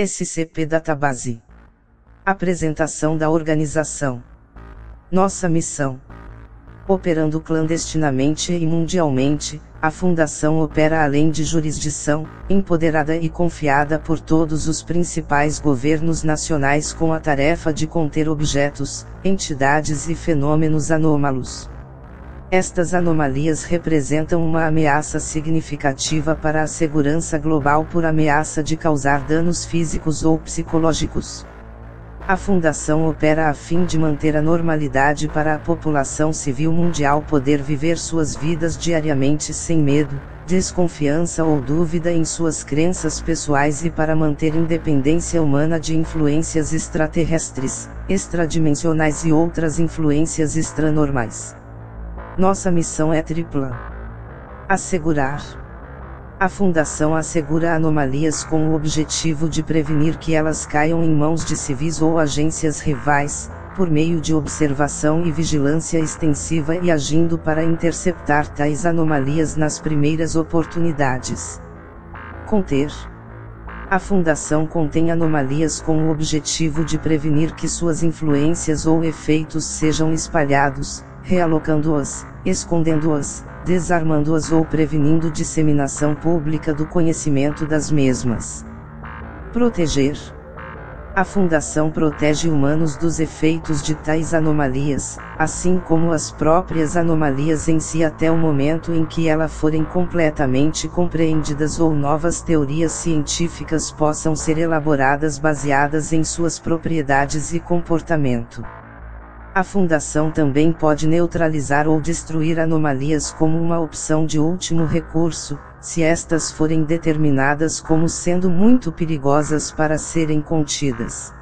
SCP Database. Apresentação da organização. Nossa missão. Operando clandestinamente e mundialmente, a Fundação opera além de jurisdição, empoderada e confiada por todos os principais governos nacionais com a tarefa de conter objetos, entidades e fenômenos anômalos. Estas anomalias representam uma ameaça significativa para a segurança global por ameaça de causar danos físicos ou psicológicos. A Fundação opera a fim de manter a normalidade para a população civil mundial poder viver suas vidas diariamente sem medo, desconfiança ou dúvida em suas crenças pessoais e para manter independência humana de influências extraterrestres, extradimensionais e outras influências extranormais. Nossa missão é tripla: assegurar. A Fundação assegura anomalias com o objetivo de prevenir que elas caiam em mãos de civis ou agências rivais, por meio de observação e vigilância extensiva e agindo para interceptar tais anomalias nas primeiras oportunidades. Conter. A Fundação contém anomalias com o objetivo de prevenir que suas influências ou efeitos sejam espalhados, realocando-as, escondendo-as, desarmando-as ou prevenindo disseminação pública do conhecimento das mesmas. Proteger. A Fundação protege humanos dos efeitos de tais anomalias, assim como as próprias anomalias em si até o momento em que elas forem completamente compreendidas ou novas teorias científicas possam ser elaboradas baseadas em suas propriedades e comportamento. A fundação também pode neutralizar ou destruir anomalias como uma opção de último recurso, se estas forem determinadas como sendo muito perigosas para serem contidas.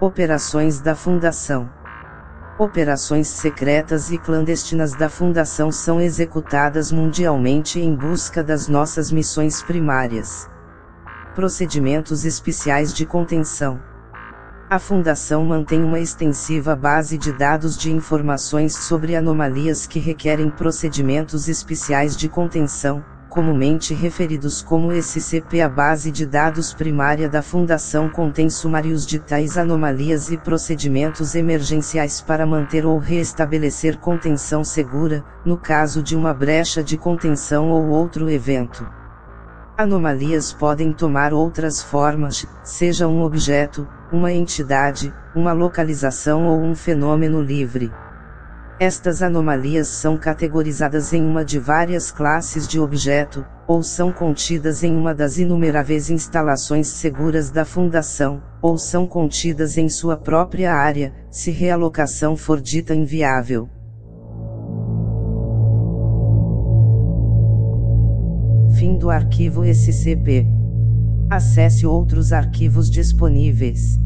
Operações da Fundação Operações secretas e clandestinas da Fundação são executadas mundialmente em busca das nossas missões primárias. Procedimentos especiais de contenção a Fundação mantém uma extensiva base de dados de informações sobre anomalias que requerem procedimentos especiais de contenção, comumente referidos como SCP. A base de dados primária da Fundação contém sumários de tais anomalias e procedimentos emergenciais para manter ou reestabelecer contenção segura, no caso de uma brecha de contenção ou outro evento. Anomalias podem tomar outras formas, seja um objeto, uma entidade, uma localização ou um fenômeno livre. Estas anomalias são categorizadas em uma de várias classes de objeto, ou são contidas em uma das inumeráveis instalações seguras da Fundação, ou são contidas em sua própria área, se realocação for dita inviável. Fim do arquivo SCP. Acesse outros arquivos disponíveis.